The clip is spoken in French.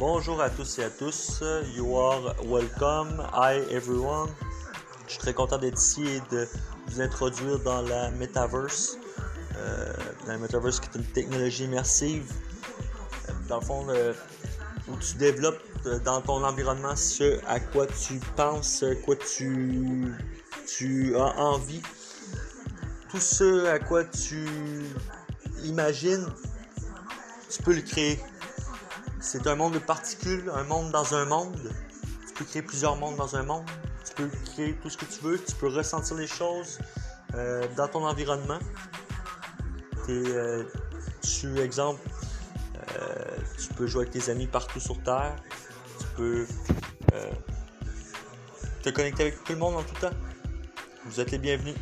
Bonjour à tous et à tous. You are welcome. Hi everyone. Je suis très content d'être ici et de vous introduire dans la Metaverse. Euh, la Metaverse qui est une technologie immersive. Dans le fond, euh, où tu développes euh, dans ton environnement ce à quoi tu penses, quoi tu as envie. Tout ce à quoi tu imagines, tu peux le créer. C'est un monde de particules, un monde dans un monde. Tu peux créer plusieurs mondes dans un monde. Tu peux créer tout ce que tu veux. Tu peux ressentir les choses euh, dans ton environnement. Euh, tu, exemple, euh, tu peux jouer avec tes amis partout sur Terre. Tu peux euh, te connecter avec tout le monde en tout temps. Vous êtes les bienvenus.